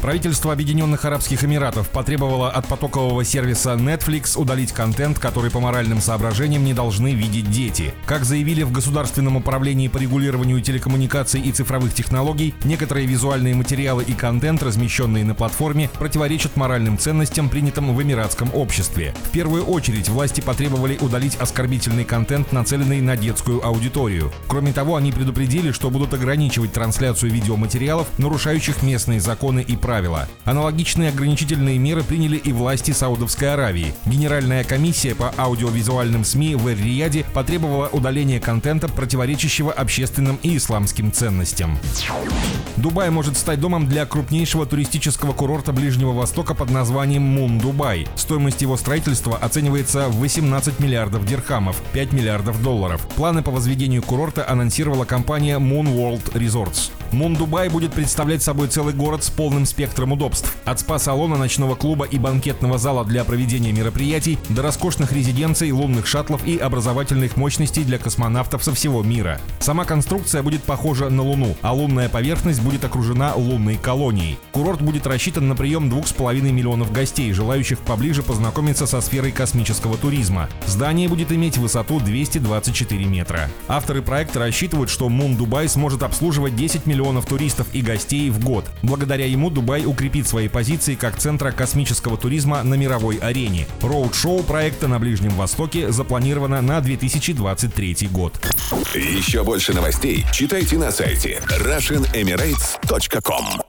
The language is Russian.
Правительство Объединенных Арабских Эмиратов потребовало от потокового сервиса Netflix удалить контент, который по моральным соображениям не должны видеть дети. Как заявили в Государственном управлении по регулированию телекоммуникаций и цифровых технологий, некоторые визуальные материалы и контент, размещенные на платформе, противоречат моральным ценностям, принятым в эмиратском обществе. В первую очередь власти потребовали удалить оскорбительный контент, нацеленный на детскую аудиторию. Кроме того, они предупредили, что будут ограничивать трансляцию видеоматериалов, нарушающих местные законы и правила. Аналогичные ограничительные меры приняли и власти Саудовской Аравии. Генеральная комиссия по аудиовизуальным СМИ в Эр-Рияде потребовала удаления контента, противоречащего общественным и исламским ценностям. Дубай может стать домом для крупнейшего туристического курорта Ближнего Востока под названием Мун Дубай. Стоимость его строительства оценивается в 18 миллиардов дирхамов, 5 миллиардов долларов. Планы по возведению курорта анонсировала компания Moon World Resorts. Мун Дубай будет представлять собой целый город с полным спектром удобств. От спа-салона, ночного клуба и банкетного зала для проведения мероприятий до роскошных резиденций, лунных шаттлов и образовательных мощностей для космонавтов со всего мира. Сама конструкция будет похожа на Луну, а лунная поверхность будет окружена лунной колонией. Курорт будет рассчитан на прием 2,5 миллионов гостей, желающих поближе познакомиться со сферой космического туризма. Здание будет иметь высоту 224 метра. Авторы проекта рассчитывают, что Мун Дубай сможет обслуживать 10 миллионов миллионов туристов и гостей в год. Благодаря ему Дубай укрепит свои позиции как центра космического туризма на мировой арене. Роуд-шоу проекта на Ближнем Востоке запланировано на 2023 год. Еще больше новостей читайте на сайте RussianEmirates.com